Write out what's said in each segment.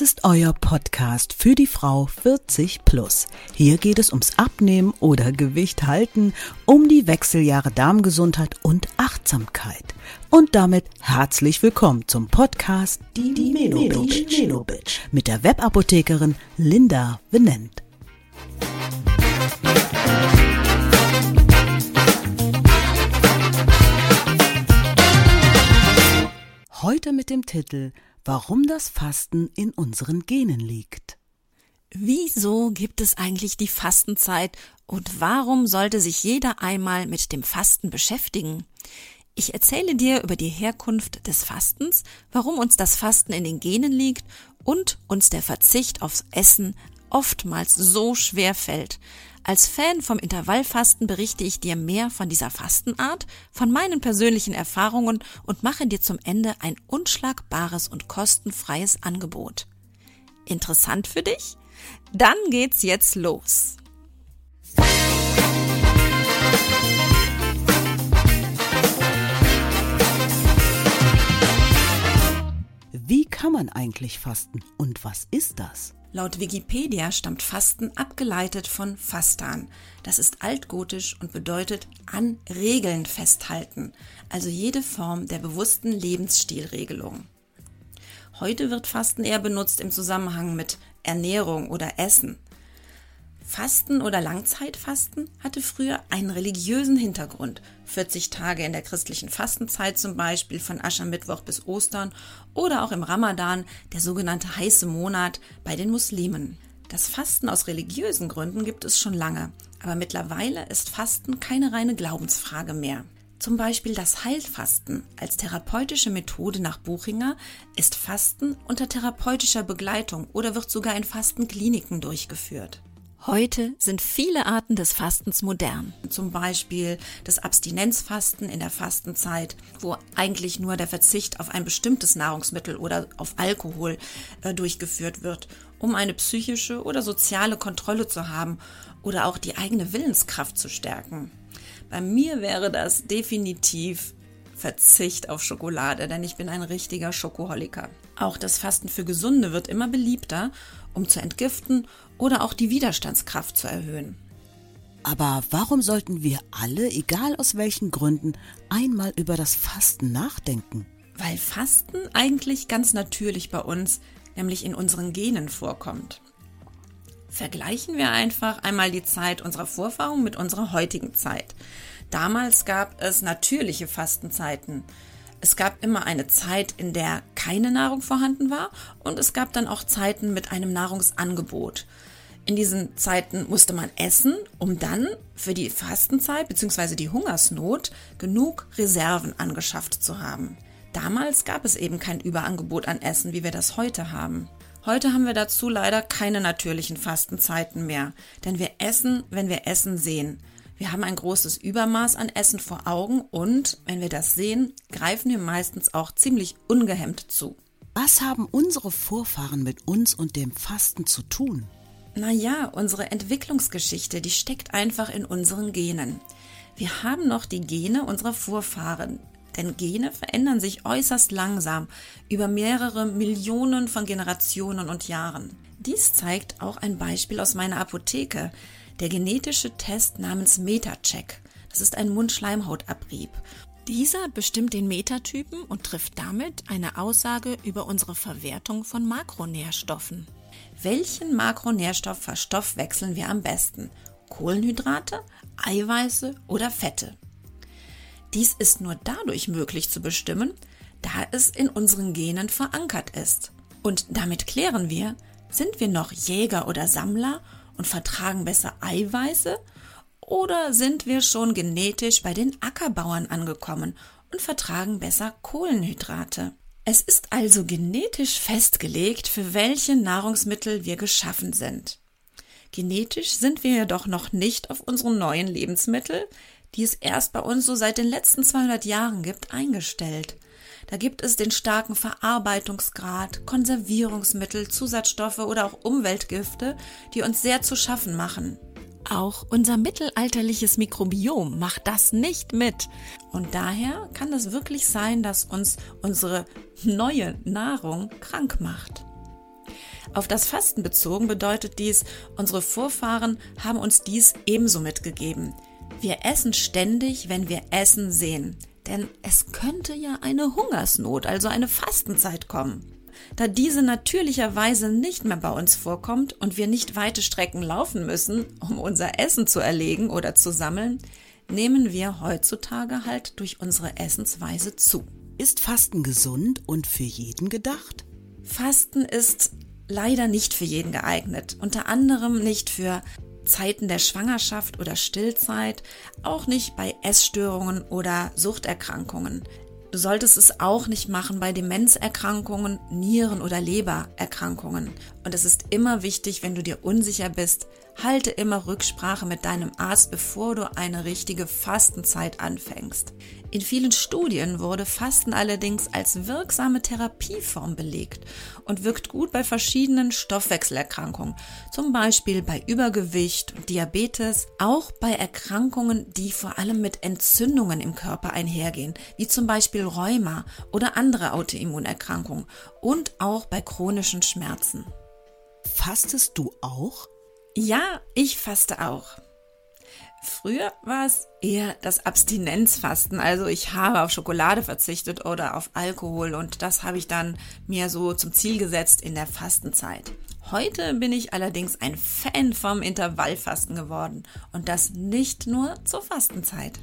Das ist euer Podcast für die Frau 40 plus. Hier geht es ums Abnehmen oder Gewicht halten, um die Wechseljahre Darmgesundheit und Achtsamkeit. Und damit herzlich willkommen zum Podcast Die, die Melo Bitch mit der Webapothekerin Linda Venent. Heute mit dem Titel Warum das Fasten in unseren Genen liegt. Wieso gibt es eigentlich die Fastenzeit und warum sollte sich jeder einmal mit dem Fasten beschäftigen? Ich erzähle dir über die Herkunft des Fastens, warum uns das Fasten in den Genen liegt und uns der Verzicht aufs Essen oftmals so schwer fällt, als Fan vom Intervallfasten berichte ich dir mehr von dieser Fastenart, von meinen persönlichen Erfahrungen und mache dir zum Ende ein unschlagbares und kostenfreies Angebot. Interessant für dich? Dann geht's jetzt los. Wie kann man eigentlich fasten und was ist das? Laut Wikipedia stammt Fasten abgeleitet von Fastan. Das ist altgotisch und bedeutet an Regeln festhalten, also jede Form der bewussten Lebensstilregelung. Heute wird Fasten eher benutzt im Zusammenhang mit Ernährung oder Essen. Fasten oder Langzeitfasten hatte früher einen religiösen Hintergrund. 40 Tage in der christlichen Fastenzeit zum Beispiel von Aschermittwoch bis Ostern oder auch im Ramadan, der sogenannte heiße Monat bei den Muslimen. Das Fasten aus religiösen Gründen gibt es schon lange, aber mittlerweile ist Fasten keine reine Glaubensfrage mehr. Zum Beispiel das Heilfasten als therapeutische Methode nach Buchinger ist Fasten unter therapeutischer Begleitung oder wird sogar in Fastenkliniken durchgeführt. Heute sind viele Arten des Fastens modern. Zum Beispiel das Abstinenzfasten in der Fastenzeit, wo eigentlich nur der Verzicht auf ein bestimmtes Nahrungsmittel oder auf Alkohol äh, durchgeführt wird, um eine psychische oder soziale Kontrolle zu haben oder auch die eigene Willenskraft zu stärken. Bei mir wäre das definitiv Verzicht auf Schokolade, denn ich bin ein richtiger Schokoholiker. Auch das Fasten für Gesunde wird immer beliebter, um zu entgiften oder auch die Widerstandskraft zu erhöhen. Aber warum sollten wir alle, egal aus welchen Gründen, einmal über das Fasten nachdenken? Weil Fasten eigentlich ganz natürlich bei uns, nämlich in unseren Genen vorkommt. Vergleichen wir einfach einmal die Zeit unserer Vorfahren mit unserer heutigen Zeit. Damals gab es natürliche Fastenzeiten. Es gab immer eine Zeit, in der keine Nahrung vorhanden war und es gab dann auch Zeiten mit einem Nahrungsangebot. In diesen Zeiten musste man essen, um dann für die Fastenzeit bzw. die Hungersnot genug Reserven angeschafft zu haben. Damals gab es eben kein Überangebot an Essen, wie wir das heute haben. Heute haben wir dazu leider keine natürlichen Fastenzeiten mehr, denn wir essen, wenn wir Essen sehen. Wir haben ein großes Übermaß an Essen vor Augen und, wenn wir das sehen, greifen wir meistens auch ziemlich ungehemmt zu. Was haben unsere Vorfahren mit uns und dem Fasten zu tun? Naja, unsere Entwicklungsgeschichte, die steckt einfach in unseren Genen. Wir haben noch die Gene unserer Vorfahren. Denn Gene verändern sich äußerst langsam über mehrere Millionen von Generationen und Jahren. Dies zeigt auch ein Beispiel aus meiner Apotheke der genetische Test namens Metacheck. Das ist ein Mundschleimhautabrieb. Dieser bestimmt den Metatypen und trifft damit eine Aussage über unsere Verwertung von Makronährstoffen. Welchen Makronährstoff verstoffwechseln wir am besten? Kohlenhydrate, Eiweiße oder Fette? Dies ist nur dadurch möglich zu bestimmen, da es in unseren Genen verankert ist. Und damit klären wir, sind wir noch Jäger oder Sammler und vertragen besser Eiweiße oder sind wir schon genetisch bei den Ackerbauern angekommen und vertragen besser Kohlenhydrate? Es ist also genetisch festgelegt, für welche Nahrungsmittel wir geschaffen sind. Genetisch sind wir jedoch noch nicht auf unsere neuen Lebensmittel, die es erst bei uns so seit den letzten 200 Jahren gibt, eingestellt. Da gibt es den starken Verarbeitungsgrad, Konservierungsmittel, Zusatzstoffe oder auch Umweltgifte, die uns sehr zu schaffen machen. Auch unser mittelalterliches Mikrobiom macht das nicht mit. Und daher kann es wirklich sein, dass uns unsere neue Nahrung krank macht. Auf das Fasten bezogen bedeutet dies, unsere Vorfahren haben uns dies ebenso mitgegeben. Wir essen ständig, wenn wir Essen sehen. Denn es könnte ja eine Hungersnot, also eine Fastenzeit kommen. Da diese natürlicherweise nicht mehr bei uns vorkommt und wir nicht weite Strecken laufen müssen, um unser Essen zu erlegen oder zu sammeln, nehmen wir heutzutage halt durch unsere Essensweise zu. Ist Fasten gesund und für jeden gedacht? Fasten ist leider nicht für jeden geeignet, unter anderem nicht für Zeiten der Schwangerschaft oder Stillzeit, auch nicht bei Essstörungen oder Suchterkrankungen. Du solltest es auch nicht machen bei Demenzerkrankungen, Nieren- oder Lebererkrankungen. Und es ist immer wichtig, wenn du dir unsicher bist, halte immer Rücksprache mit deinem Arzt, bevor du eine richtige Fastenzeit anfängst. In vielen Studien wurde Fasten allerdings als wirksame Therapieform belegt und wirkt gut bei verschiedenen Stoffwechselerkrankungen, zum Beispiel bei Übergewicht und Diabetes, auch bei Erkrankungen, die vor allem mit Entzündungen im Körper einhergehen, wie zum Beispiel Rheuma oder andere Autoimmunerkrankungen und auch bei chronischen Schmerzen. Fastest du auch? Ja, ich faste auch. Früher war es eher das Abstinenzfasten. Also ich habe auf Schokolade verzichtet oder auf Alkohol und das habe ich dann mir so zum Ziel gesetzt in der Fastenzeit. Heute bin ich allerdings ein Fan vom Intervallfasten geworden und das nicht nur zur Fastenzeit.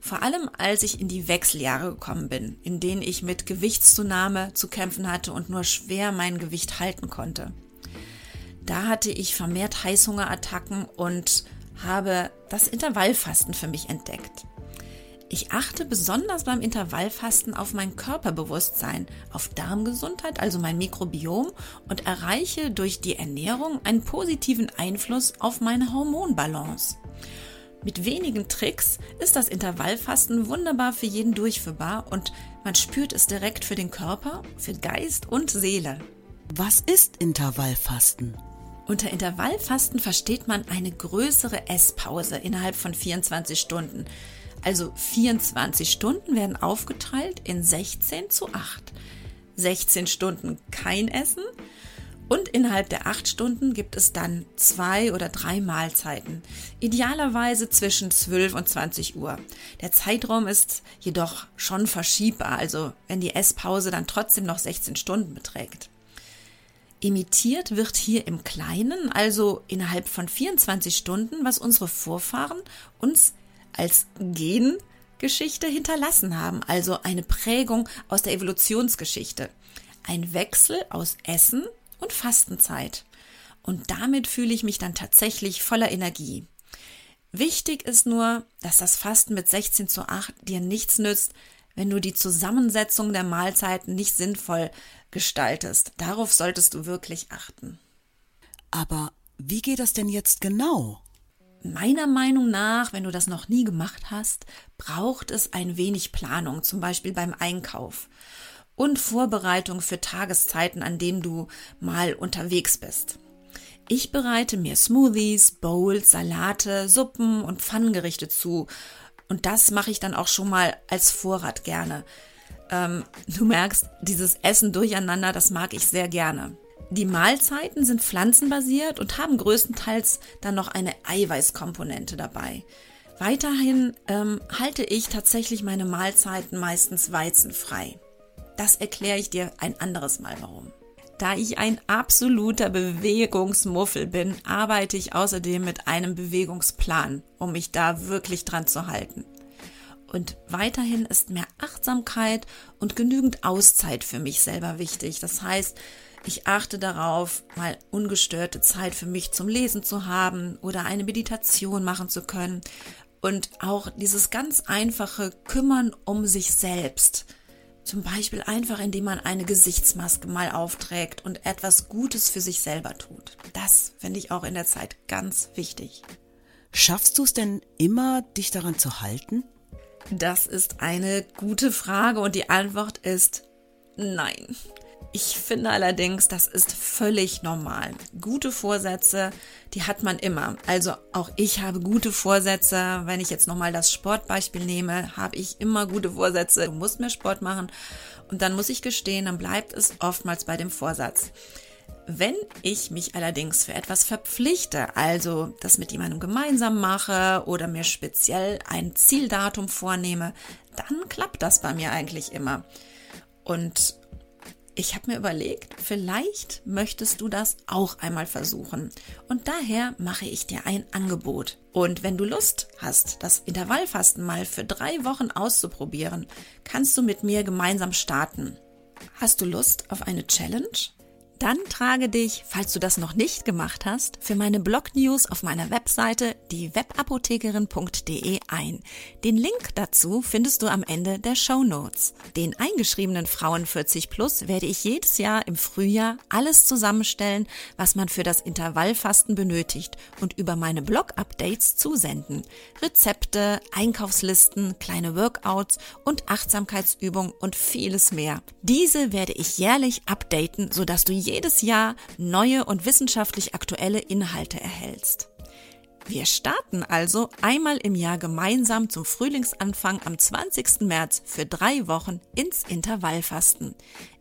Vor allem als ich in die Wechseljahre gekommen bin, in denen ich mit Gewichtszunahme zu kämpfen hatte und nur schwer mein Gewicht halten konnte. Da hatte ich vermehrt Heißhungerattacken und habe das Intervallfasten für mich entdeckt. Ich achte besonders beim Intervallfasten auf mein Körperbewusstsein, auf Darmgesundheit, also mein Mikrobiom und erreiche durch die Ernährung einen positiven Einfluss auf meine Hormonbalance. Mit wenigen Tricks ist das Intervallfasten wunderbar für jeden durchführbar und man spürt es direkt für den Körper, für Geist und Seele. Was ist Intervallfasten? Unter Intervallfasten versteht man eine größere Esspause innerhalb von 24 Stunden. Also 24 Stunden werden aufgeteilt in 16 zu 8. 16 Stunden kein Essen und innerhalb der 8 Stunden gibt es dann zwei oder drei Mahlzeiten. Idealerweise zwischen 12 und 20 Uhr. Der Zeitraum ist jedoch schon verschiebbar, also wenn die Esspause dann trotzdem noch 16 Stunden beträgt. Imitiert wird hier im Kleinen, also innerhalb von 24 Stunden, was unsere Vorfahren uns als Gengeschichte hinterlassen haben, also eine Prägung aus der Evolutionsgeschichte. Ein Wechsel aus Essen und Fastenzeit. Und damit fühle ich mich dann tatsächlich voller Energie. Wichtig ist nur, dass das Fasten mit 16 zu 8 dir nichts nützt, wenn du die Zusammensetzung der Mahlzeiten nicht sinnvoll gestaltest. Darauf solltest du wirklich achten. Aber wie geht das denn jetzt genau? Meiner Meinung nach, wenn du das noch nie gemacht hast, braucht es ein wenig Planung, zum Beispiel beim Einkauf und Vorbereitung für Tageszeiten, an denen du mal unterwegs bist. Ich bereite mir Smoothies, Bowls, Salate, Suppen und Pfannengerichte zu. Und das mache ich dann auch schon mal als Vorrat gerne. Ähm, du merkst, dieses Essen durcheinander, das mag ich sehr gerne. Die Mahlzeiten sind pflanzenbasiert und haben größtenteils dann noch eine Eiweißkomponente dabei. Weiterhin ähm, halte ich tatsächlich meine Mahlzeiten meistens weizenfrei. Das erkläre ich dir ein anderes Mal warum. Da ich ein absoluter Bewegungsmuffel bin, arbeite ich außerdem mit einem Bewegungsplan, um mich da wirklich dran zu halten. Und weiterhin ist mehr Achtsamkeit und genügend Auszeit für mich selber wichtig. Das heißt, ich achte darauf, mal ungestörte Zeit für mich zum Lesen zu haben oder eine Meditation machen zu können. Und auch dieses ganz einfache Kümmern um sich selbst. Zum Beispiel einfach, indem man eine Gesichtsmaske mal aufträgt und etwas Gutes für sich selber tut. Das finde ich auch in der Zeit ganz wichtig. Schaffst du es denn immer, dich daran zu halten? Das ist eine gute Frage und die Antwort ist nein. Ich finde allerdings, das ist völlig normal. Gute Vorsätze, die hat man immer. Also auch ich habe gute Vorsätze. Wenn ich jetzt nochmal das Sportbeispiel nehme, habe ich immer gute Vorsätze. Du musst mehr Sport machen. Und dann muss ich gestehen, dann bleibt es oftmals bei dem Vorsatz. Wenn ich mich allerdings für etwas verpflichte, also das mit jemandem gemeinsam mache oder mir speziell ein Zieldatum vornehme, dann klappt das bei mir eigentlich immer. Und ich habe mir überlegt, vielleicht möchtest du das auch einmal versuchen. Und daher mache ich dir ein Angebot. Und wenn du Lust hast, das Intervallfasten mal für drei Wochen auszuprobieren, kannst du mit mir gemeinsam starten. Hast du Lust auf eine Challenge? Dann trage dich, falls du das noch nicht gemacht hast, für meine Blog-News auf meiner Webseite diewebapothekerin.de ein. Den Link dazu findest du am Ende der Show Notes. Den eingeschriebenen Frauen 40 Plus werde ich jedes Jahr im Frühjahr alles zusammenstellen, was man für das Intervallfasten benötigt und über meine Blog-Updates zusenden. Rezepte, Einkaufslisten, kleine Workouts und Achtsamkeitsübungen und vieles mehr. Diese werde ich jährlich updaten, sodass du jedes Jahr neue und wissenschaftlich aktuelle Inhalte erhältst. Wir starten also einmal im Jahr gemeinsam zum Frühlingsanfang am 20. März für drei Wochen ins Intervallfasten.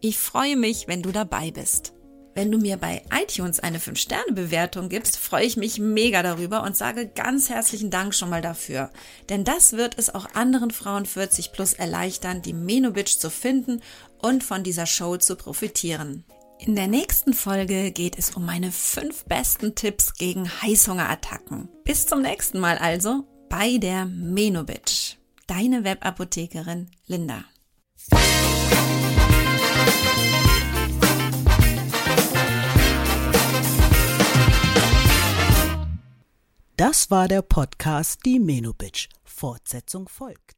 Ich freue mich, wenn du dabei bist. Wenn du mir bei iTunes eine 5-Sterne-Bewertung gibst, freue ich mich mega darüber und sage ganz herzlichen Dank schon mal dafür. Denn das wird es auch anderen Frauen 40 plus erleichtern, die Menobitch zu finden und von dieser Show zu profitieren. In der nächsten Folge geht es um meine fünf besten Tipps gegen Heißhungerattacken. Bis zum nächsten Mal also bei der Menobitch. Deine Webapothekerin Linda. Das war der Podcast Die Menobitch. Fortsetzung folgt.